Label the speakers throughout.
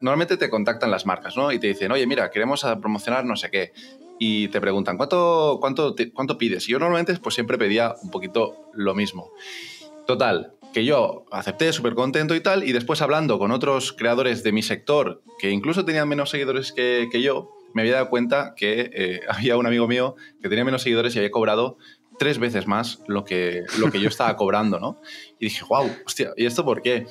Speaker 1: normalmente te contactan las marcas, ¿no? Y te dicen, oye, mira, queremos promocionar no sé qué. Y te preguntan, ¿cuánto, cuánto, cuánto pides? Y yo normalmente pues siempre pedía un poquito lo mismo. Total, que yo acepté súper contento y tal, y después hablando con otros creadores de mi sector, que incluso tenían menos seguidores que, que yo, me había dado cuenta que eh, había un amigo mío que tenía menos seguidores y había cobrado tres veces más lo que, lo que yo estaba cobrando, ¿no? Y dije, wow, hostia, ¿y esto por qué?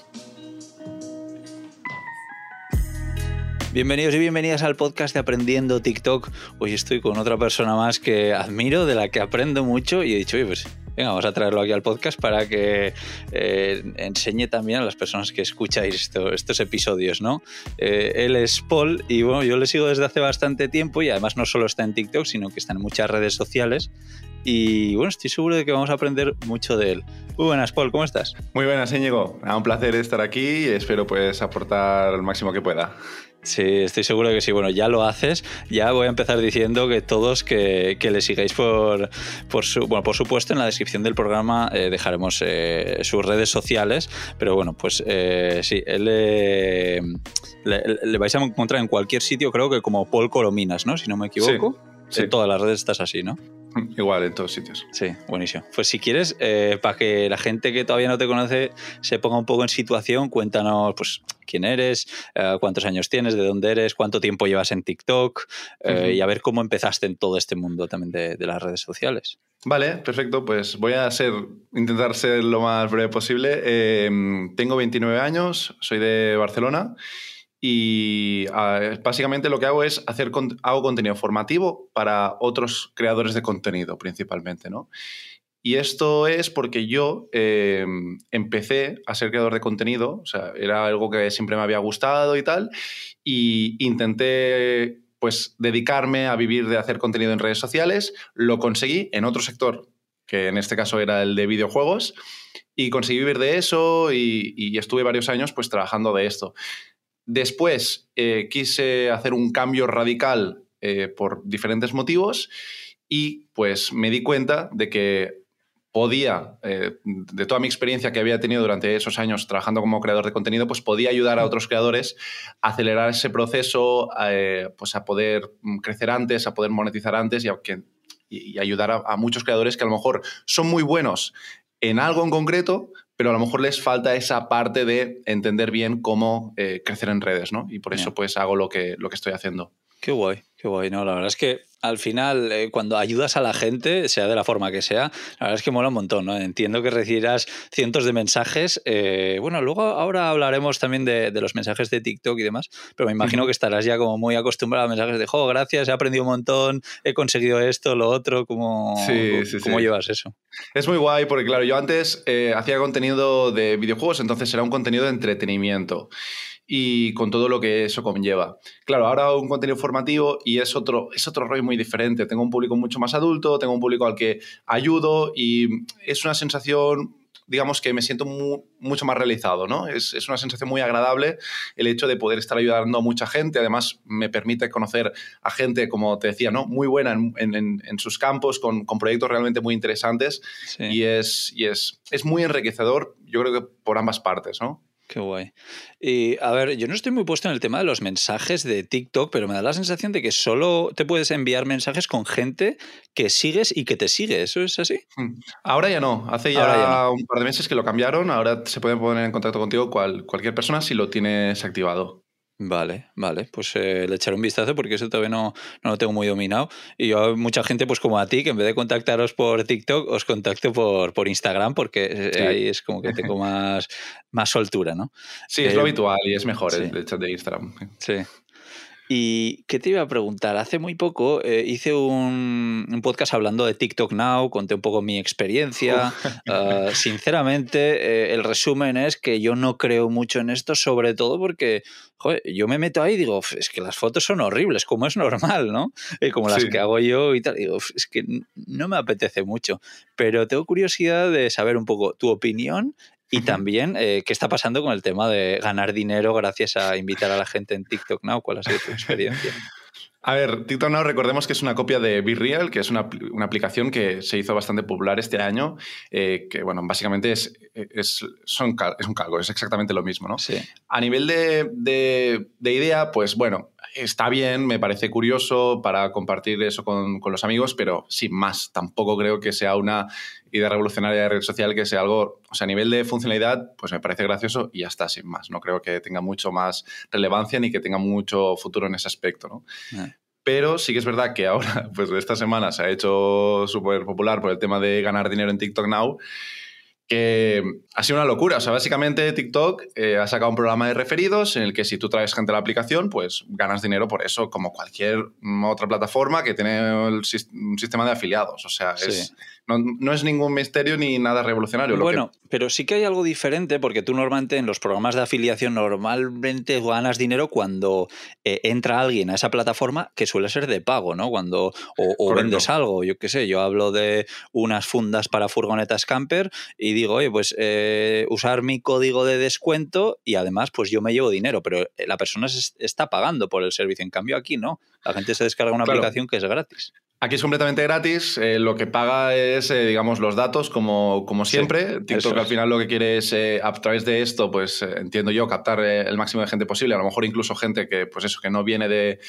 Speaker 2: Bienvenidos y bienvenidas al podcast de Aprendiendo TikTok. Hoy estoy con otra persona más que admiro, de la que aprendo mucho y he dicho, oye, pues venga, vamos a traerlo aquí al podcast para que eh, enseñe también a las personas que escucháis estos episodios, ¿no? Eh, él es Paul y bueno, yo le sigo desde hace bastante tiempo y además no solo está en TikTok, sino que está en muchas redes sociales y bueno, estoy seguro de que vamos a aprender mucho de él. Muy buenas, Paul, ¿cómo estás?
Speaker 1: Muy buenas, Íñigo. Un placer estar aquí y espero pues aportar el máximo que pueda.
Speaker 2: Sí, estoy seguro que sí. Bueno, ya lo haces. Ya voy a empezar diciendo que todos que, le sigáis por, por, su, bueno, por supuesto en la descripción del programa eh, dejaremos eh, sus redes sociales. Pero bueno, pues eh, sí, él le, vais a encontrar en cualquier sitio, creo que como Paul Colominas, ¿no? Si no me equivoco. Sí, En todas las redes estás así, ¿no?
Speaker 1: Igual, en todos sitios.
Speaker 2: Sí, buenísimo. Pues si quieres, eh, para que la gente que todavía no te conoce se ponga un poco en situación, cuéntanos pues, quién eres, eh, cuántos años tienes, de dónde eres, cuánto tiempo llevas en TikTok eh, y a ver cómo empezaste en todo este mundo también de, las redes sociales.
Speaker 1: Vale, perfecto. Pues voy a ser, intentar ser lo más breve posible. tengo 29 años, soy de Barcelona y básicamente lo que hago es hacer hago contenido formativo para otros creadores de contenido principalmente, ¿no? Y esto es porque yo em, empecé a ser creador de contenido, o sea, era algo que siempre me había gustado y tal, y intenté pues dedicarme a vivir de hacer contenido en redes sociales, lo conseguí en otro sector, que en este caso era el de videojuegos, y conseguí vivir de eso y, y estuve varios años pues trabajando de esto. Después eh, quise hacer un cambio radical eh, por diferentes motivos y pues me di cuenta de que podía, eh, de toda mi experiencia que había tenido durante esos años trabajando como creador de contenido, pues podía ayudar a otros creadores a acelerar ese proceso, pues a poder mm, crecer antes, a poder monetizar antes y, y ayudar a, muchos creadores que a lo mejor son muy buenos en algo en concreto, pero a lo mejor les falta esa parte de entender bien cómo eh, crecer en redes, ¿no? Y por eso pues hago lo que, lo que estoy haciendo.
Speaker 2: Qué guay, qué guay, ¿no? La verdad es que al final, eh, cuando ayudas a la gente, sea de la forma que sea, la verdad es que mola un montón, ¿no? Entiendo que recibirás cientos de mensajes. Eh, bueno, luego ahora hablaremos también de, los mensajes de TikTok y demás, pero me imagino que estarás ya como muy acostumbrado a mensajes de, jo, gracias, he aprendido un montón, he conseguido esto, lo otro, ¿cómo, cómo, llevas eso?
Speaker 1: Es muy guay porque, claro, yo antes eh, hacía contenido de videojuegos, entonces era un contenido de entretenimiento y con todo lo que eso conlleva. Claro, ahora hago un contenido formativo y es otro, es otro rollo muy diferente. Tengo un público mucho más adulto, tengo un público al que ayudo y es una sensación digamos que me siento mucho más realizado, ¿no? Es, es, una sensación muy agradable el hecho de poder estar ayudando a mucha gente, además me permite conocer a gente, como te decía, ¿no? Muy buena en, en, en sus campos, con, con, proyectos realmente muy interesantes y, es, y es, es muy enriquecedor, yo creo que por ambas partes, ¿no?
Speaker 2: Qué guay. Y a ver, yo no estoy muy puesto en el tema de los mensajes de TikTok, pero me da la sensación de que solo te puedes enviar mensajes con gente que sigues y que te sigue. ¿Eso es así?
Speaker 1: Hmm. Ahora ya no. Hace ya, un par de meses que lo cambiaron. Ahora se puede poner en contacto contigo cualquier persona si lo tienes activado.
Speaker 2: Vale, vale, pues eh, le echaré un vistazo porque eso todavía no, no, lo tengo muy dominado. Y yo, mucha gente, pues como a ti, que en vez de contactaros por TikTok, os contacto por, por Instagram porque eh, ahí es como que tengo más, más soltura, ¿no?
Speaker 1: Sí, es lo eh, habitual y es mejor el, chat de Instagram.
Speaker 2: Sí. ¿Y qué te iba a preguntar? Hace muy poco eh, hice un, podcast hablando de TikTok Now, conté un poco mi experiencia. Ah, sinceramente, eh, el resumen es que yo no creo mucho en esto, sobre todo porque joder, yo me meto ahí y digo, es que las fotos son horribles, como es normal, ¿no? Como las que hago yo y tal, digo, es que no me apetece mucho. Pero tengo curiosidad de saber un poco tu opinión y también, eh, ¿qué está pasando con el tema de ganar dinero gracias a invitar a la gente en TikTok Now? ¿Cuál ha sido tu experiencia?
Speaker 1: A ver, TikTok Now recordemos que es una copia de BeReal, que es una, aplicación que se hizo bastante popular este año, eh, que bueno, básicamente es, es, son, es un calco, es exactamente lo mismo, ¿no?
Speaker 2: Sí.
Speaker 1: A nivel de, de, idea, pues bueno, está bien, me parece curioso para compartir eso con, con, los amigos, pero sin más, tampoco creo que sea una idea revolucionaria de red social, que sea algo, o sea, a nivel de funcionalidad, pues me parece gracioso y ya está, sin más. No creo que tenga mucho más relevancia ni que tenga mucho futuro en ese aspecto, ¿no? Pero sí que es verdad que ahora, pues esta semana se ha hecho súper popular por el tema de ganar dinero en TikTok Now que ha sido una locura. O sea, básicamente TikTok eh, ha sacado un programa de referidos en el que si tú traes gente a la aplicación, pues ganas dinero por eso, como cualquier otra plataforma que tiene un sistema de afiliados. O sea, no, es ningún misterio ni nada revolucionario.
Speaker 2: Bueno, pero sí que hay algo diferente porque tú normalmente en los programas de afiliación normalmente ganas dinero cuando eh, entra alguien a esa plataforma que suele ser de pago, ¿no? Cuando o, vendes algo, yo qué sé, yo hablo de unas fundas para furgonetas camper y digo, oye, pues eh, usar mi código de descuento y además pues yo me llevo dinero, pero eh, la persona se está pagando por el servicio. En cambio aquí no, la gente se descarga una aplicación que es gratis.
Speaker 1: Aquí es completamente gratis, eh, lo que paga es, digamos, los datos como, como siempre. TikTok al final lo que quiere es, a través de esto, pues entiendo yo, captar el máximo de gente posible, a lo mejor incluso gente que, pues eso, que no viene de,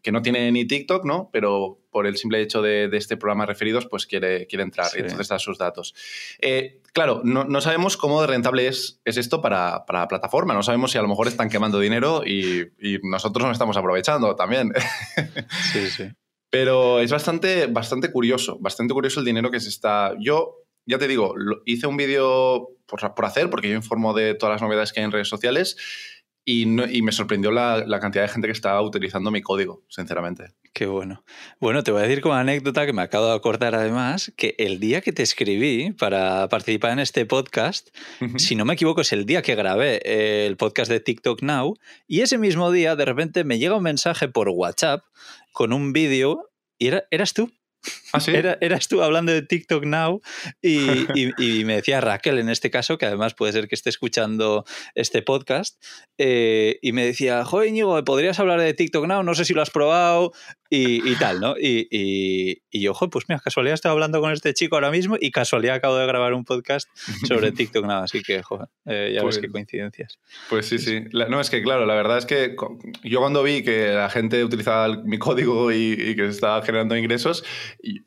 Speaker 1: que no tiene ni TikTok, ¿no? Pero por el simple hecho de, este programa referidos, pues quiere, quiere entrar y entonces da sus datos. Eh, claro, no, sabemos cómo rentable es, es esto para, para, la plataforma, no sabemos si a lo mejor están quemando dinero y, nosotros no estamos aprovechando también.
Speaker 2: Sí, sí.
Speaker 1: Pero es bastante, bastante curioso, bastante curioso el dinero que se está... Yo, ya te digo, hice un vídeo por, hacer, porque yo informo de todas las novedades que hay en redes sociales y, me sorprendió la, cantidad de gente que estaba utilizando mi código, sinceramente.
Speaker 2: Qué bueno. Bueno, te voy a decir como anécdota que me acabo de acordar además que el día que te escribí para participar en este podcast, si no me equivoco, es el día que grabé el podcast de TikTok Now y ese mismo día de repente me llega un mensaje por WhatsApp con un vídeo y era, eras tú.
Speaker 1: ¿Ah, sí?
Speaker 2: eras tú hablando de TikTok Now y, me decía Raquel en este caso, que además puede ser que esté escuchando este podcast, eh, y me decía, joder Íñigo, ¿podrías hablar de TikTok Now? No sé si lo has probado y, tal, ¿no? Y, yo, joder, pues mira, casualidad estoy hablando con este chico ahora mismo y casualidad acabo de grabar un podcast sobre TikTok Now, así que, joder, eh, ya ves qué pues coincidencias.
Speaker 1: Pues sí, sí. no, es que claro, la verdad es que yo cuando vi que la gente utilizaba mi código y, que estaba generando ingresos,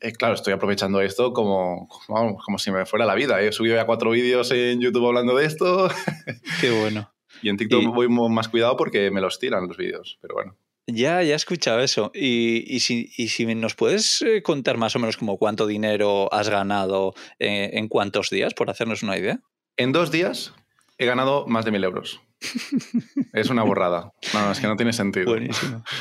Speaker 1: eh, claro, estoy aprovechando esto como, como si me fuera la vida. He subido ya cuatro vídeos en YouTube hablando de esto.
Speaker 2: Qué bueno.
Speaker 1: y en TikTok voy más cuidado porque me los tiran los vídeos, pero bueno.
Speaker 2: Ya, ya he escuchado eso. Y, y, si, y si, nos puedes eh, contar más o menos como cuánto dinero has ganado eh, en cuántos días, por hacernos una idea.
Speaker 1: En dos días he ganado más de mil euros. Es una borrada. No, es que no tiene sentido.
Speaker 2: Buenísimo.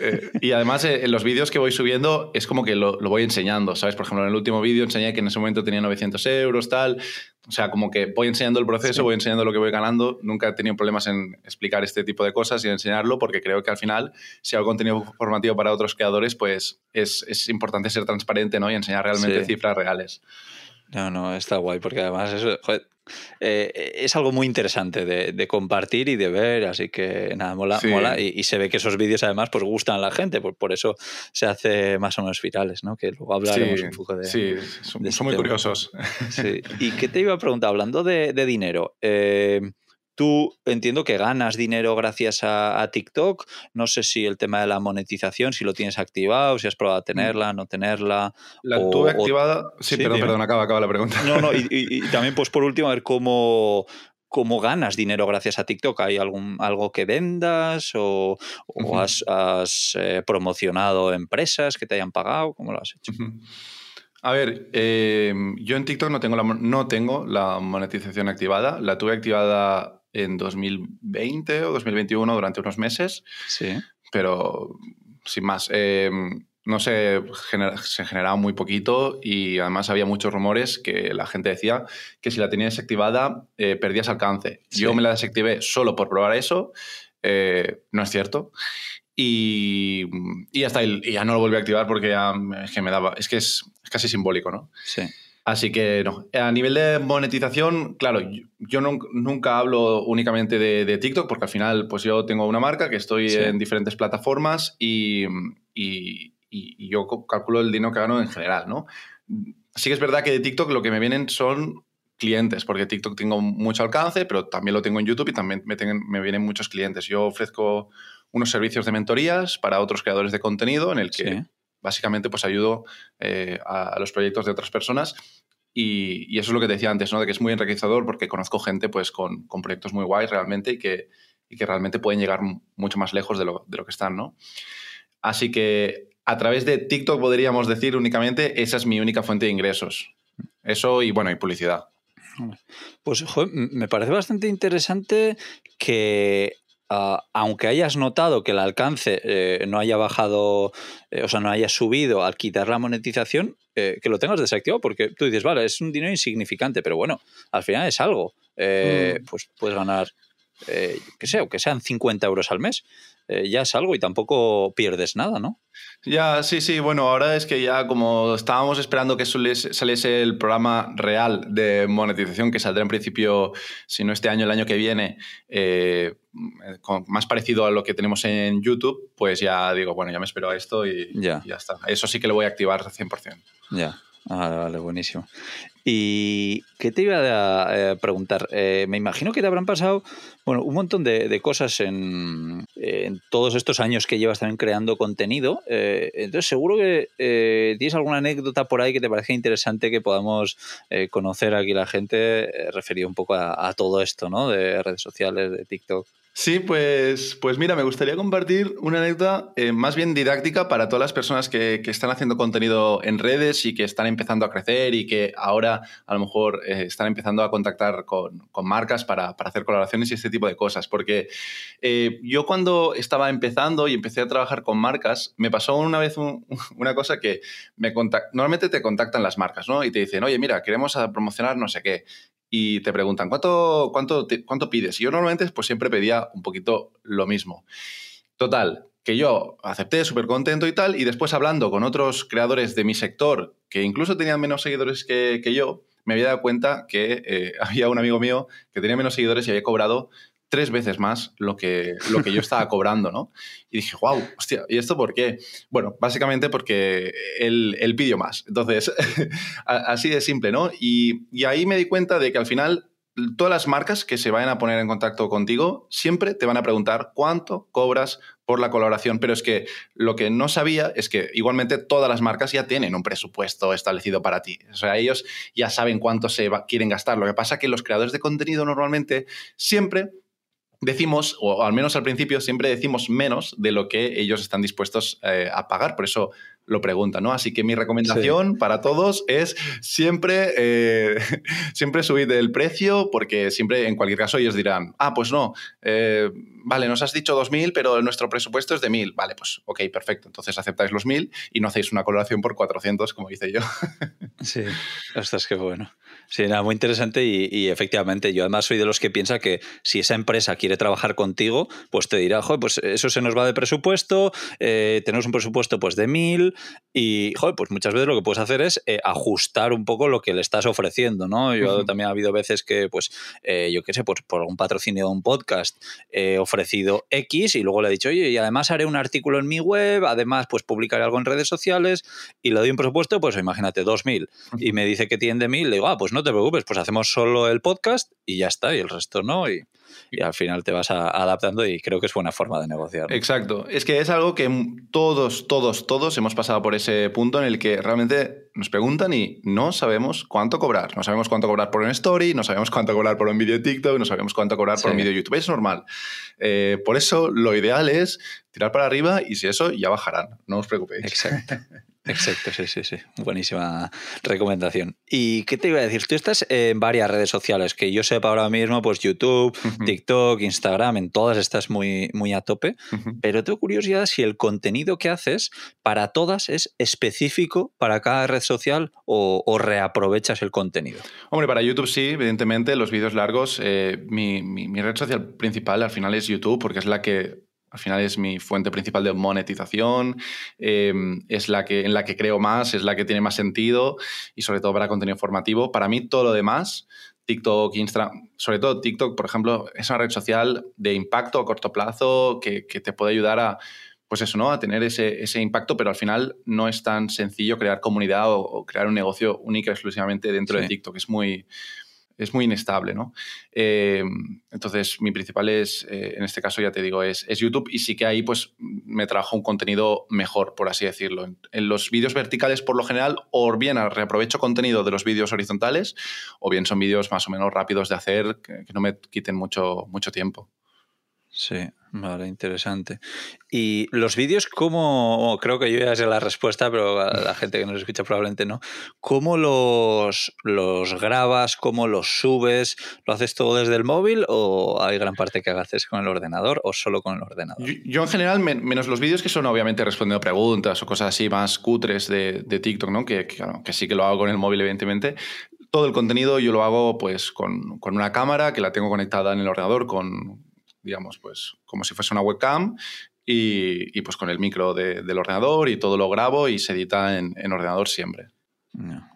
Speaker 1: Eh, y además, eh, en los vídeos que voy subiendo es como que lo, voy enseñando, ¿sabes? Por ejemplo, en el último vídeo enseñé que en ese momento tenía 900 euros, tal. O sea, como que voy enseñando el proceso, voy enseñando lo que voy ganando. Nunca he tenido problemas en explicar este tipo de cosas y enseñarlo, porque creo que al final, si hago contenido formativo para otros creadores, pues es, es importante ser transparente ¿no? y enseñar realmente cifras reales.
Speaker 2: No, no, está guay, porque además eso, eh, es algo muy interesante de, compartir y de ver, así que nada, mola, mola y, se ve que esos vídeos además pues gustan a la gente, por, por eso se hace más o menos virales, ¿no? Que luego hablaremos un poco de...
Speaker 1: Sí, son, muy curiosos.
Speaker 2: Sí. ¿Y qué te iba a preguntar? Hablando de, dinero, eh, Tú entiendo que ganas dinero gracias a, TikTok. No sé si el tema de la monetización, si lo tienes activado, si has probado a mm. tenerla, no tenerla.
Speaker 1: La tuve activada. Sí, perdón, perdón, acaba, acaba la pregunta.
Speaker 2: No, no, y, también, pues por último, a ver cómo, cómo ganas dinero gracias a TikTok. ¿Hay algún, algo que vendas o, has, eh, promocionado empresas que te hayan pagado? ¿Cómo lo has hecho?
Speaker 1: A ver, eh, yo en TikTok no tengo, la, no tengo la monetización activada. La tuve activada en 2020 o 2021 durante unos meses.
Speaker 2: Sí.
Speaker 1: Pero sin más. Eh, no sé, se generaba muy poquito y además había muchos rumores que la gente decía que si la tenías desactivada eh, perdías alcance. Yo me la desactivé solo por probar eso. Eh, no es cierto. Y, y, hasta y ya no lo volví a activar porque ya es que me daba. Es que es, es casi simbólico, ¿no?
Speaker 2: Sí.
Speaker 1: Así que no. A nivel de monetización, claro, yo, nunca hablo únicamente de, TikTok porque al final pues yo tengo una marca que estoy en diferentes plataformas y, y, y, yo calculo el dinero que gano en general, ¿no? Sí que es verdad que de TikTok lo que me vienen son clientes, porque TikTok tengo mucho alcance, pero también lo tengo en YouTube y también me, me vienen muchos clientes. Yo ofrezco unos servicios de mentorías para otros creadores de contenido en el que básicamente pues ayudo eh, a, los proyectos de otras personas y, eso es lo que te decía antes, ¿no? De que es muy enriquecedor porque conozco gente pues con, con proyectos muy guays realmente y que, y que realmente pueden llegar mucho más lejos de lo, de lo que están, ¿no? Así que a través de TikTok podríamos decir únicamente, esa es mi única fuente de ingresos. Eso y bueno, y publicidad.
Speaker 2: Pues me parece bastante interesante que ah, aunque hayas notado que el alcance eh, no haya bajado, eh, o sea, no haya subido al quitar la monetización, eh, que lo tengas desactivado, porque tú dices, vale, es un dinero insignificante, pero bueno, al final es algo. Mm. Pues puedes ganar, que sea, aunque sean 50 euros al mes. Eh, ya es algo y tampoco pierdes nada, ¿no?
Speaker 1: Ya, sí, sí. Bueno, ahora es que ya como estábamos esperando que saliese el programa real de monetización que saldrá en principio, si no este año, el año que viene, eh, más parecido a lo que tenemos en YouTube, pues ya digo, bueno, ya me espero a esto y ya, ya está. Eso sí que lo voy a activar 100%.
Speaker 2: Ya. Vale, vale, buenísimo. ¿Y qué te iba a eh, preguntar? Eh, me imagino que te habrán pasado bueno, un montón de, cosas en, todos estos años que llevas también creando contenido. Eh, entonces, seguro que tienes alguna anécdota por ahí que te parezca interesante que podamos conocer aquí la gente referido un poco a, a, todo esto, ¿no? De redes sociales, de TikTok.
Speaker 1: Sí, pues, pues mira, me gustaría compartir una anécdota eh, más bien didáctica para todas las personas que, están haciendo contenido en redes y que están empezando a crecer y que ahora a lo mejor eh, están empezando a contactar con, marcas para, hacer colaboraciones y este tipo de cosas. Porque eh, yo cuando estaba empezando y empecé a trabajar con marcas, me pasó una vez una cosa que me normalmente te contactan las marcas, ¿no? Y te dicen, oye, mira, queremos promocionar no sé qué y te preguntan, ¿cuánto, cuánto, cuánto pides? Y yo normalmente pues siempre pedía un poquito lo mismo. Total, que yo acepté súper contento y tal, y después hablando con otros creadores de mi sector, que incluso tenían menos seguidores que, yo, me había dado cuenta que eh, había un amigo mío que tenía menos seguidores y había cobrado tres veces más lo que, lo que yo estaba cobrando, ¿no? Y dije, wow, hostia, ¿y esto por qué? Bueno, básicamente porque él, él pidió más. Entonces, así de simple, ¿no? Y, y ahí me di cuenta de que al final todas las marcas que se vayan a poner en contacto contigo siempre te van a preguntar cuánto cobras por la colaboración, pero es que lo que no sabía es que igualmente todas las marcas ya tienen un presupuesto establecido para ti. O sea, ellos ya saben cuánto se quieren gastar. Lo que pasa es que los creadores de contenido normalmente siempre decimos, o al menos al principio, siempre decimos menos de lo que ellos están dispuestos eh, a pagar. Por eso lo preguntan, ¿no? Así que mi recomendación para todos es siempre, eh, siempre subir el precio, porque siempre, en cualquier caso, ellos dirán, ah, pues no, eh, vale, nos has dicho 2.000, pero nuestro presupuesto es de 1.000. Vale, pues ok, perfecto. Entonces aceptáis los 1.000 y no hacéis una coloración por 400, como hice yo.
Speaker 2: sí, ostras, qué bueno. Sí, nada, muy interesante y, efectivamente yo además soy de los que piensa que si esa empresa quiere trabajar contigo, pues te dirá, joder, pues eso se nos va de presupuesto, eh, tenemos un presupuesto pues de 1.000 y, joder, pues muchas veces lo que puedes hacer es eh, ajustar un poco lo que le estás ofreciendo, ¿no? Yo también ha habido veces que, pues, eh, yo qué sé, pues por algún patrocinio de un podcast he ofrecido X y luego le he dicho, oye, y además haré un artículo en mi web, además, pues publicaré algo en redes sociales y le doy un presupuesto, pues imagínate, 2.000 y me dice que tiene 1.000, le digo, ah, pues no te preocupes, pues hacemos solo el podcast y ya está, y el resto no. Y, y al final te vas adaptando y creo que es buena forma de negociar.
Speaker 1: Exacto. Es que es algo que todos, todos, todos hemos pasado por ese punto en el que realmente nos preguntan y no sabemos cuánto cobrar. No sabemos cuánto cobrar por un story, no sabemos cuánto cobrar por un vídeo de TikTok, no sabemos cuánto cobrar por un vídeo de YouTube. Es normal. Eh, por eso lo ideal es tirar para arriba y si eso ya bajarán. No os preocupéis.
Speaker 2: Exacto. Exacto, sí, sí, sí. Buenísima recomendación. ¿Y qué te iba a decir? Tú estás en varias redes sociales, que yo sepa ahora mismo, pues YouTube, TikTok, Instagram, en todas estás muy, muy a tope, pero tengo curiosidad si el contenido que haces para todas es específico para cada red social o, reaprovechas el contenido.
Speaker 1: Hombre, para YouTube sí, evidentemente, los vídeos largos, eh, mi, mi red social principal al final es YouTube, porque es la que al final es mi fuente principal de monetización, em, es la que, en la que creo más, es la que tiene más sentido y sobre todo para contenido formativo. Para mí todo lo demás, TikTok, Instagram, sobre todo TikTok, por ejemplo, es una red social de impacto a corto plazo que, te puede ayudar a pues eso, ¿no? A tener ese, ese, impacto, pero al final no es tan sencillo crear comunidad o, crear un negocio único exclusivamente dentro de TikTok. Es muy, es muy inestable, ¿no? Eh, entonces, mi principal es, eh, en este caso ya te digo, es, es, YouTube y sí que ahí pues me trabajo un contenido mejor, por así decirlo. En, los vídeos verticales, por lo general, o bien reaprovecho contenido de los vídeos horizontales, o bien son vídeos más o menos rápidos de hacer, que, que no me quiten mucho, mucho tiempo.
Speaker 2: Sí, vale, interesante. Y los vídeos, ¿cómo? Creo que yo ya sé la respuesta, pero la gente que nos escucha probablemente no. ¿Cómo los, los grabas? ¿Cómo los subes? ¿Lo haces todo desde el móvil o hay gran parte que haces con el ordenador o solo con el ordenador?
Speaker 1: Yo, en general, menos los vídeos que son obviamente respondiendo preguntas o cosas así más cutres de, de TikTok, ¿no? Que, que, sí que lo hago con el móvil, evidentemente todo el contenido yo lo hago pues con, con, una cámara que la tengo conectada en el ordenador con, digamos, pues como si fuese una webcam y, pues con el micro del ordenador y todo lo grabo y se edita en ordenador siempre.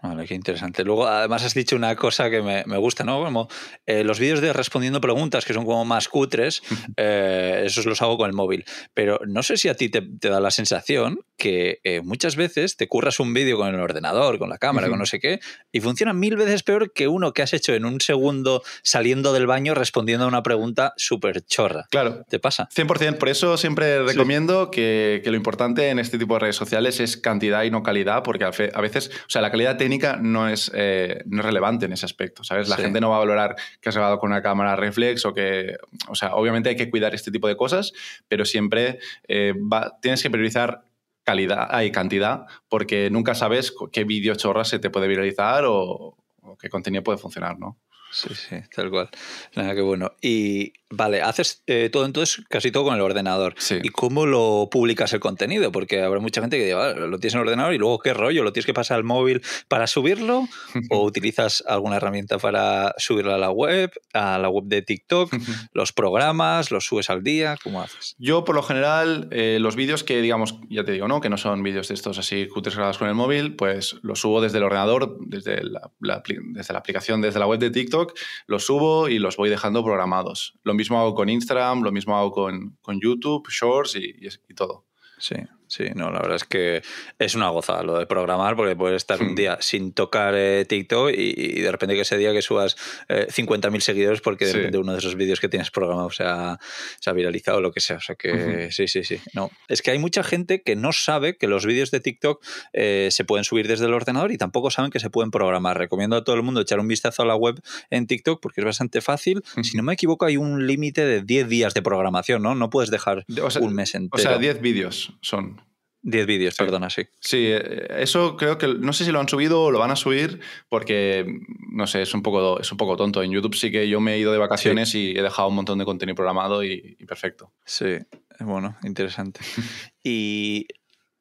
Speaker 2: Vale, qué interesante. Luego, además, has dicho una cosa que me, gusta, ¿no? Como eh, los vídeos de respondiendo preguntas, que son como más cutres, eh, esos los hago con el móvil. Pero no sé si a ti te, da la sensación que eh, muchas veces te curras un vídeo con el ordenador, con la cámara, con no sé qué, y funciona mil veces peor que uno que has hecho en un segundo saliendo del baño respondiendo a una pregunta súper chorra.
Speaker 1: Claro.
Speaker 2: ¿Te pasa?
Speaker 1: 100%. Por eso siempre recomiendo que, que, lo importante en este tipo de redes sociales es cantidad y no calidad, porque a veces, o sea, la calidad técnica no es, eh, no es relevante en ese aspecto, ¿sabes? La gente no va a valorar que has grabado con una cámara reflex o que, o sea, obviamente hay que cuidar este tipo de cosas, pero siempre eh, tienes que priorizar calidad y cantidad porque nunca sabes qué vídeo chorra se te puede viralizar o, o qué contenido puede funcionar, ¿no?
Speaker 2: Sí, sí, tal cual. Nada, que bueno. Y vale, haces eh, todo entonces casi todo con el ordenador.
Speaker 1: Sí.
Speaker 2: ¿Y cómo lo publicas el contenido? Porque habrá mucha gente que diga, lo tienes en el ordenador y luego qué rollo, ¿lo tienes que pasar al móvil para subirlo? ¿O utilizas alguna herramienta para subirlo a la web, a la web de TikTok? ¿Los programas? ¿Los subes al día? ¿Cómo haces?
Speaker 1: Yo, por lo general, eh, los vídeos que, digamos, ya te digo, ¿no? Que no son vídeos de estos así cutres grabados con el móvil, pues los subo desde el ordenador, desde la, desde la aplicación, desde la web de TikTok los subo y los voy dejando programados. Lo mismo hago con Instagram, lo mismo hago con, con YouTube, Shorts y todo.
Speaker 2: Sí. Sí, no, la verdad es que es una gozada lo de programar, porque puedes estar un hmm. día sin tocar eh, TikTok y, de repente que ese día que subas eh, 50.000 seguidores porque de repente uno de esos vídeos que tienes programado se ha, se ha viralizado o lo que sea. O sea que sí, sí, sí. No. Es que hay mucha gente que no sabe que los vídeos de TikTok eh, se pueden subir desde el ordenador y tampoco saben que se pueden programar. Recomiendo a todo el mundo echar un vistazo a la web en TikTok porque es bastante fácil. Si no me equivoco, hay un límite de 10 días de programación, ¿no? No puedes dejar un mes entero. O
Speaker 1: sea, 10 vídeos son.
Speaker 2: 10 vídeos, perdona, sí.
Speaker 1: Sí, eh, eso creo que no sé si lo han subido o lo van a subir porque, no sé, es un poco, es un poco tonto. En YouTube sí que yo me he ido de vacaciones y he dejado un montón de contenido programado y, perfecto.
Speaker 2: Sí, bueno, interesante. y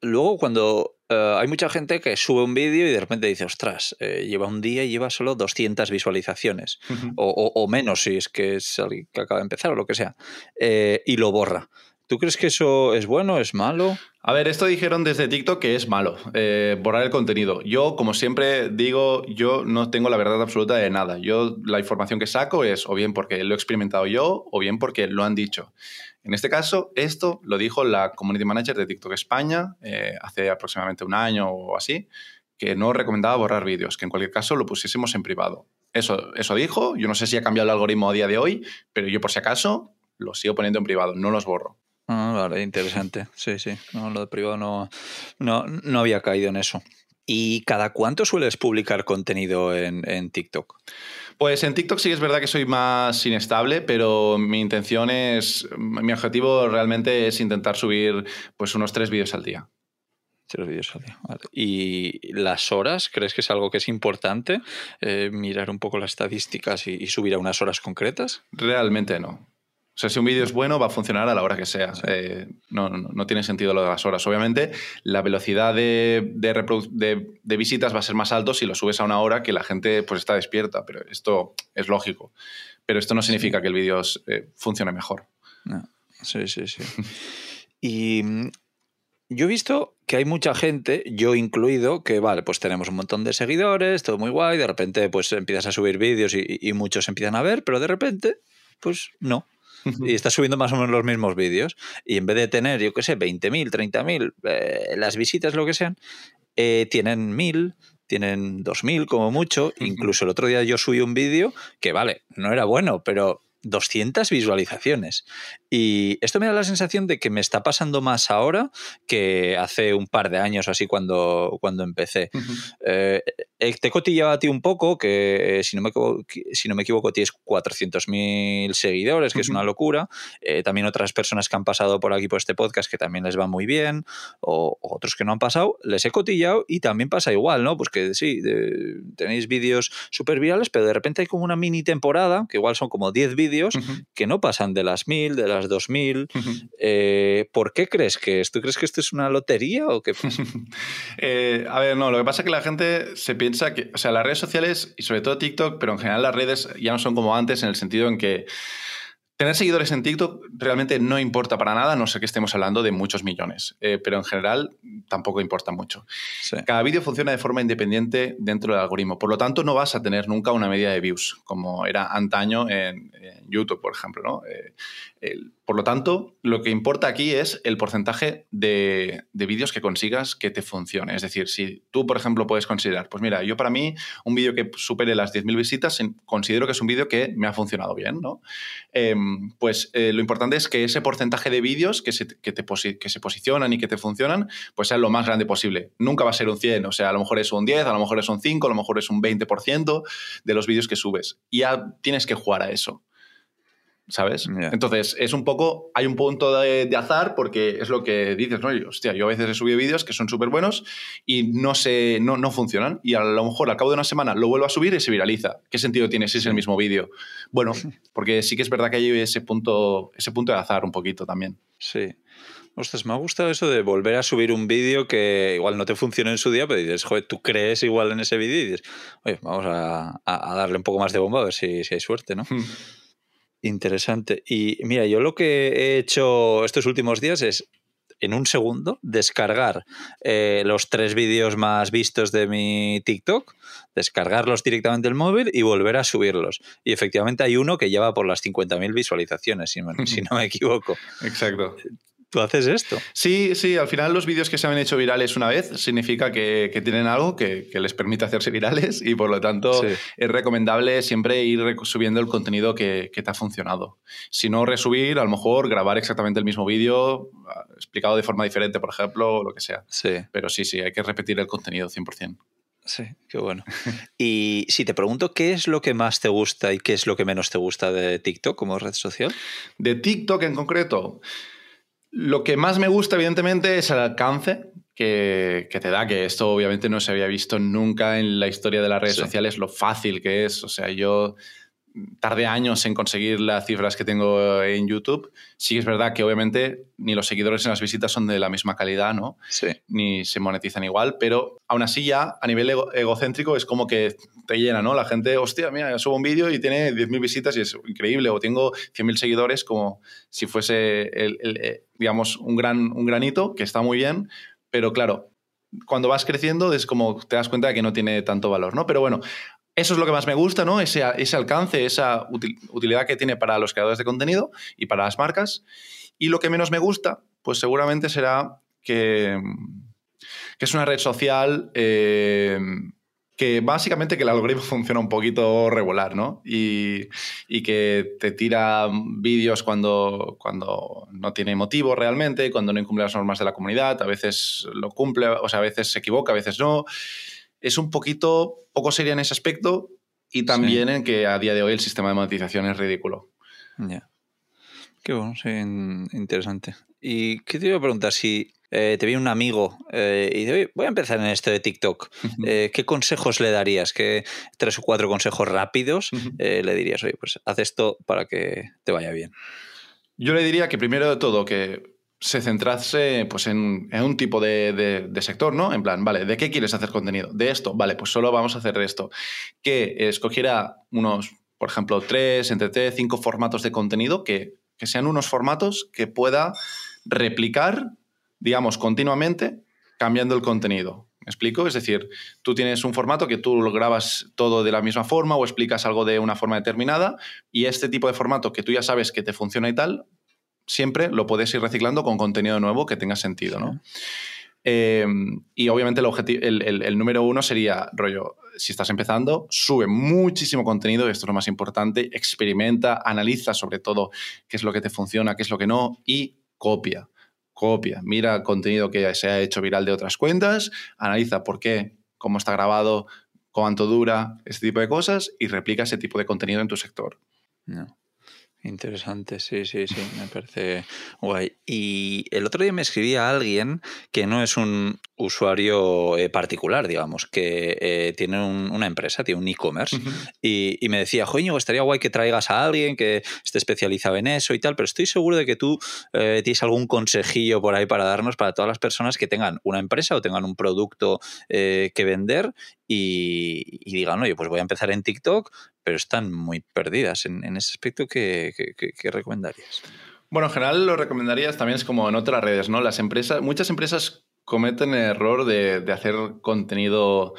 Speaker 2: luego cuando eh, hay mucha gente que sube un vídeo y de repente dice, ostras, eh, lleva un día y lleva solo 200 visualizaciones o, o, menos si es que es alguien que acaba de empezar o lo que sea, y lo borra. ¿Tú crees que eso es bueno, es malo?
Speaker 1: A ver, esto dijeron desde TikTok que es malo, eh, borrar el contenido. Yo, como siempre digo, yo no tengo la verdad absoluta de nada. Yo la información que saco es o bien porque lo he experimentado yo o bien porque lo han dicho. En este caso, esto lo dijo la Community Manager de TikTok España eh, hace aproximadamente un año o así, que no recomendaba borrar vídeos, que en cualquier caso lo pusiésemos en privado. Eso, eso dijo, yo no sé si ha cambiado el algoritmo a día de hoy, pero yo por si acaso lo sigo poniendo en privado, no los borro.
Speaker 2: Ah, vale, interesante. Sí, sí. No, lo de privado no, no, no había caído en eso. ¿Y cada cuánto sueles publicar contenido en, en, TikTok?
Speaker 1: Pues en TikTok sí es verdad que soy más inestable, pero mi intención es, mi objetivo realmente es intentar subir pues unos tres vídeos al día.
Speaker 2: Tres vídeos al día. Vale. ¿Y las horas? ¿Crees que es algo que es importante? Eh, mirar un poco las estadísticas y, y subir a unas horas concretas?
Speaker 1: Realmente no. O sea, si un vídeo es bueno, va a funcionar a la hora que sea. Eh, no, no, tiene sentido lo de las horas. Obviamente, la velocidad de, de, visitas va a ser más alto si lo subes a una hora que la gente pues, está despierta, pero esto es lógico. Pero esto no significa que el vídeo eh, funcione mejor.
Speaker 2: Sí, sí, sí. y mm, yo he visto que hay mucha gente, yo incluido, que vale, pues tenemos un montón de seguidores, todo muy guay, de repente pues empiezas a subir vídeos y, y muchos empiezan a ver, pero de repente, pues no y está subiendo más o menos los mismos vídeos. Y en vez de tener, yo qué sé, 20.000, 30.000, eh, las visitas, lo que sean, eh, tienen 1.000, tienen 2.000 como mucho. Incluso el otro día yo subí un vídeo que, vale, no era bueno, pero 200 visualizaciones. Y esto me da la sensación de que me está pasando más ahora que hace un par de años así cuando, cuando empecé. Eh, eh, te he cotillado a ti un poco, que eh, si, no me, si no me equivoco tienes 400.000 seguidores, que es una locura. también otras personas que han pasado por aquí por este podcast que también les va muy bien, o, otros que no han pasado, les he cotillado y también pasa igual, ¿no? Pues que sí, tenéis vídeos súper virales, pero de repente hay como una mini temporada, que igual son como 10 vídeos que no pasan de las mil, de las dos mil. Eh, ¿Por qué crees que es? ¿Tú crees que esto es una lotería o qué
Speaker 1: eh, a ver, no, lo que pasa es que la gente se piensa que, o sea, las redes sociales y sobre todo TikTok, pero en general las redes ya no son como antes en el sentido en que Tener seguidores en TikTok realmente no importa para nada, no sé que estemos hablando de muchos millones, eh, pero en general tampoco importa mucho. Cada vídeo funciona de forma independiente dentro del algoritmo, por lo tanto no vas a tener nunca una medida de views, como era antaño en, YouTube, por ejemplo. ¿no? Eh, por lo tanto, lo que importa aquí es el porcentaje de, vídeos que consigas que te funcione. Es decir, si tú, por ejemplo, puedes considerar, pues mira, yo para mí, un vídeo que supere las 10.000 visitas, considero que es un vídeo que me ha funcionado bien, ¿no? Em, pues eh, lo importante es que ese porcentaje de vídeos que se, que, se posicionan y que te funcionan, pues sea lo más grande posible. Nunca va a ser un 100, o sea, a lo mejor es un 10, a lo mejor es un 5, a lo mejor es un 20% de los vídeos que subes. Y ya tienes que jugar a eso. ¿Sabes? Entonces, es un poco, hay un punto de, azar porque es lo que dices, ¿no? hostia, yo a veces he subido vídeos que son súper buenos y no, se, no, no, funcionan y a lo mejor al cabo de una semana lo vuelvo a subir y se viraliza. ¿Qué sentido tiene si es el mismo vídeo? Bueno, porque sí que es verdad que hay ese punto, ese punto de azar un poquito también.
Speaker 2: Sí. Ostras, me ha gustado eso de volver a subir un vídeo que igual no te funciona en su día, pero dices, joder, tú crees igual en ese vídeo y dices, oye, vamos a, darle un poco más de bomba a ver si, si hay suerte, ¿no? Interesante. Y mira, yo lo que he hecho estos últimos días es en un segundo descargar eh, los tres vídeos más vistos de mi TikTok, descargarlos directamente del móvil y volver a subirlos. Y efectivamente hay uno que lleva por las 50.000 visualizaciones, si, si no me equivoco.
Speaker 1: Exacto.
Speaker 2: ¿Tú haces esto?
Speaker 1: Sí, sí, al final los vídeos que se han hecho virales una vez significa que, tienen algo que, les permite hacerse virales y por lo tanto es recomendable siempre ir subiendo el contenido que, te ha funcionado. Si no, resubir, a lo mejor grabar exactamente el mismo vídeo, explicado de forma diferente, por ejemplo, o lo que sea.
Speaker 2: Sí.
Speaker 1: Pero sí, sí, hay que repetir el contenido 100%.
Speaker 2: Sí, qué bueno. y si te pregunto qué es lo que más te gusta y qué es lo que menos te gusta de TikTok como red social.
Speaker 1: De TikTok en concreto. Lo que más me gusta, evidentemente, es el alcance que, te da, que esto obviamente no se había visto nunca en la historia de las redes sociales, lo fácil que es. O sea, yo tardé años en conseguir las cifras que tengo en YouTube. Sí es verdad que obviamente ni los seguidores ni las visitas son de la misma calidad, ¿no?
Speaker 2: Sí.
Speaker 1: Ni se monetizan igual, pero aún así ya a nivel egocéntrico es como que te llena, ¿no? La gente, hostia, mira, subo un vídeo y tiene 10.000 visitas y es increíble, o tengo 100.000 seguidores como si fuese, el, eh, digamos, un, gran, un granito, que está muy bien, pero claro, cuando vas creciendo es como te das cuenta de que no tiene tanto valor, ¿no? Pero bueno, eso es lo que más me gusta, ¿no? Ese, ese alcance, esa utilidad que tiene para los creadores de contenido y para las marcas. Y lo que menos me gusta, pues seguramente será que, es una red social eh, que básicamente que el algoritmo funciona un poquito regular, ¿no? Y, y que te tira vídeos cuando, cuando no tiene motivo realmente, cuando no incumple las normas de la comunidad, a veces lo cumple, o sea, a veces se equivoca, a veces no es un poquito poco seria en ese aspecto y también en que a día de hoy el sistema de monetización es ridículo.
Speaker 2: Ya. Qué bueno, sí, interesante. ¿Y qué te iba a preguntar? Si eh, te viene un amigo eh, y dice, voy a empezar en esto de TikTok, eh, ¿qué consejos le darías? ¿Qué tres o cuatro consejos rápidos le dirías? Oye, pues haz esto para que te vaya bien.
Speaker 1: Yo le diría que primero de todo que se centrase pues, en, un tipo de, sector, ¿no? En plan, vale, ¿de qué quieres hacer contenido? De esto, vale, pues solo vamos a hacer esto. Que escogiera unos, por ejemplo, tres, entre tres, cinco formatos de contenido que, que sean unos formatos que pueda replicar, digamos, continuamente, cambiando el contenido. ¿Me explico? Es decir, tú tienes un formato que tú lo grabas todo de la misma forma o explicas algo de una forma determinada y este tipo de formato que tú ya sabes que te funciona y tal, siempre lo puedes ir reciclando con contenido nuevo que tenga sentido, ¿no? Eh, y obviamente el, el, el, número uno sería, rollo, si estás empezando, sube muchísimo contenido, esto es lo más importante, experimenta, analiza sobre todo qué es lo que te funciona, qué es lo que no, y copia, copia, mira contenido que se ha hecho viral de otras cuentas, analiza por qué, cómo está grabado, cuánto dura, este tipo de cosas, y replica ese tipo de contenido en tu sector.
Speaker 2: No. Interesante, sí, sí, sí, me parece guay. Y el otro día me escribía alguien que no es un usuario eh, particular, digamos, que eh, tiene una empresa, tiene un e-commerce, y, me decía, joño, estaría guay que traigas a alguien que esté especializado en eso y tal, pero estoy seguro de que tú eh, tienes algún consejillo por ahí para darnos para todas las personas que tengan una empresa o tengan un producto que vender y, digan, oye, pues voy a empezar en TikTok, pero están muy perdidas. En, ese aspecto, ¿qué, recomendarías?
Speaker 1: Bueno, en general lo recomendarías también es como en otras redes, ¿no? Las empresas, muchas empresas cometen el error de, hacer contenido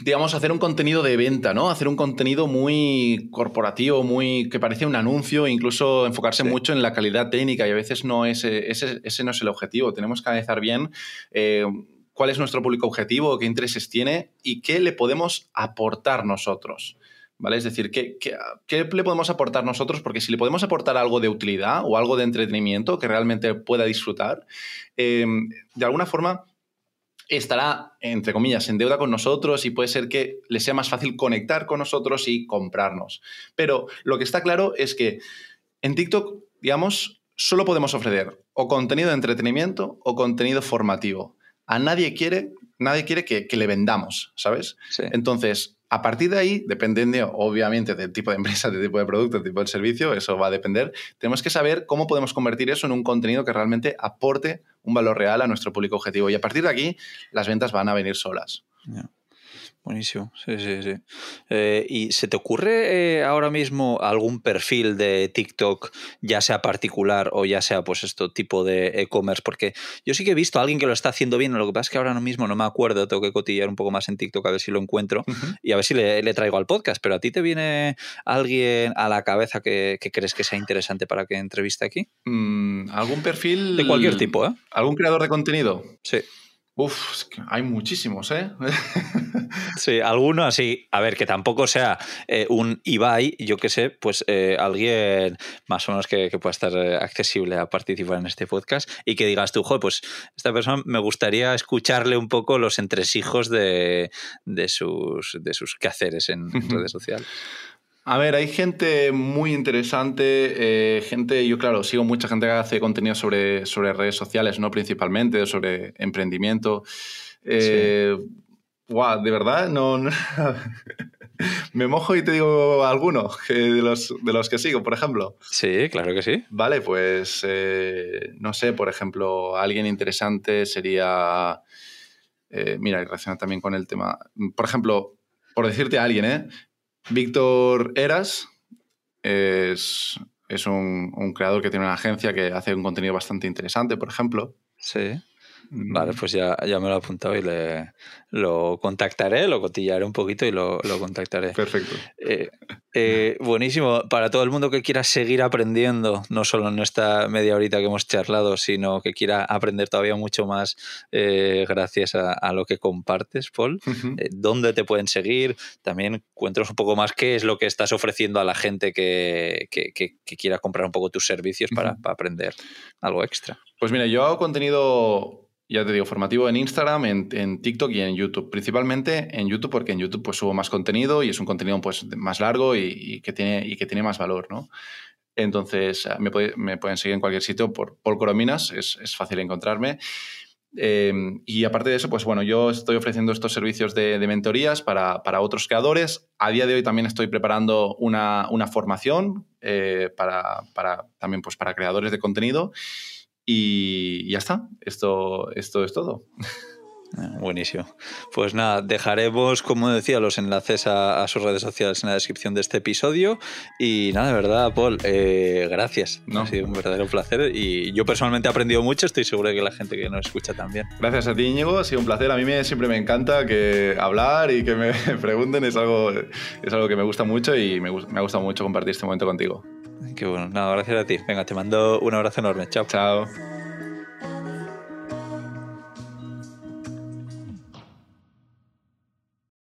Speaker 1: digamos, hacer un contenido de venta, ¿no? Hacer un contenido muy corporativo, muy que parece un anuncio, incluso enfocarse mucho en la calidad técnica y a veces no es, ese, ese no es el objetivo. Tenemos que analizar bien eh, cuál es nuestro público objetivo, qué intereses tiene y qué le podemos aportar nosotros. ¿Vale? Es decir, ¿qué, le podemos aportar nosotros? Porque si le podemos aportar algo de utilidad o algo de entretenimiento que realmente pueda disfrutar, em, de alguna forma estará, entre comillas, en deuda con nosotros y puede ser que le sea más fácil conectar con nosotros y comprarnos. Pero lo que está claro es que en TikTok, digamos, solo podemos ofrecer o contenido de entretenimiento o contenido formativo. A nadie quiere, nadie quiere que, le vendamos, ¿sabes? Entonces, a partir de ahí, dependiendo obviamente del tipo de empresa, del tipo de producto, del tipo de servicio, eso va a depender, tenemos que saber cómo podemos convertir eso en un contenido que realmente aporte un valor real a nuestro público objetivo. Y a partir de aquí, las ventas van a venir solas.
Speaker 2: Buenísimo, sí, sí, sí. Eh, ¿Y se te ocurre eh, ahora mismo algún perfil de TikTok, ya sea particular o ya sea pues esto tipo de e-commerce? Porque yo sí que he visto a alguien que lo está haciendo bien, lo que pasa es que ahora mismo no me acuerdo, tengo que cotillar un poco más en TikTok a ver si lo encuentro y a ver si le, traigo al podcast, pero ¿a ti te viene alguien a la cabeza que, crees que sea interesante para que entreviste aquí?
Speaker 1: Mm, ¿Algún perfil?
Speaker 2: De cualquier tipo, ¿eh?
Speaker 1: ¿Algún creador de contenido?
Speaker 2: Sí.
Speaker 1: Uf, hay muchísimos, ¿eh?
Speaker 2: sí, alguno así. A ver, que tampoco sea eh, un Ibai, yo qué sé, pues eh, alguien más o menos que, pueda estar eh, accesible a participar en este podcast y que digas tú, joder, pues esta persona me gustaría escucharle un poco los entresijos de, de, sus, de sus quehaceres en redes sociales.
Speaker 1: A ver, hay gente muy interesante, eh, gente, yo claro, sigo mucha gente que hace contenido sobre, sobre redes sociales, ¿no? Principalmente, sobre emprendimiento. Eh, de verdad, no, me mojo y te digo alguno de, los, de los que sigo, por ejemplo.
Speaker 2: Sí, claro que sí.
Speaker 1: Vale, pues eh, no sé, por ejemplo, alguien interesante sería, mira, y relaciona también con el tema, por ejemplo, por decirte a alguien, ¿eh? Víctor Eras es, un, creador que tiene una agencia que hace un contenido bastante interesante, por ejemplo.
Speaker 2: Sí. Vale, pues ya, ya me lo he apuntado y le, lo contactaré, lo cotillaré un poquito y lo, contactaré.
Speaker 1: Perfecto.
Speaker 2: Eh, eh, buenísimo. Para todo el mundo que quiera seguir aprendiendo, no solo en esta media horita que hemos charlado, sino que quiera aprender todavía mucho más eh, gracias a, lo que compartes, Paul, ¿dónde te pueden seguir? También cuéntanos un poco más qué es lo que estás ofreciendo a la gente que, quiera comprar un poco tus servicios para aprender algo extra.
Speaker 1: Pues mira, yo hago contenido ya te digo, formativo en Instagram, en, TikTok y en YouTube. Principalmente en YouTube porque en YouTube pues subo más contenido y es un contenido pues más largo y, que, tiene, y que tiene más valor, ¿no? Entonces ah, me, pueden seguir en cualquier sitio por Paul Corominas, es, fácil encontrarme. Eh, y aparte de eso, pues bueno, yo estoy ofreciendo estos servicios de, mentorías para, otros creadores. A día de hoy también estoy preparando una, formación eh, para, para, también pues para creadores de contenido. Y ya está, esto, esto es todo.
Speaker 2: Ah, buenísimo. Pues nada, dejaremos, como decía, los enlaces a, sus redes sociales en la descripción de este episodio. Y nada, de verdad, Paul, eh, gracias. Ha sido un verdadero placer. Y yo personalmente he aprendido mucho, estoy seguro de que la gente que nos escucha también.
Speaker 1: Gracias a ti, Íñigo. Ha sido un placer. A mí me, siempre me encanta que hablar y que me pregunten. Es algo, es algo que me gusta mucho y me, me ha gustado mucho compartir este momento contigo.
Speaker 2: Qué bueno. Nada, gracias a ti. Venga, te mando un abrazo enorme. Chao.
Speaker 1: Chao.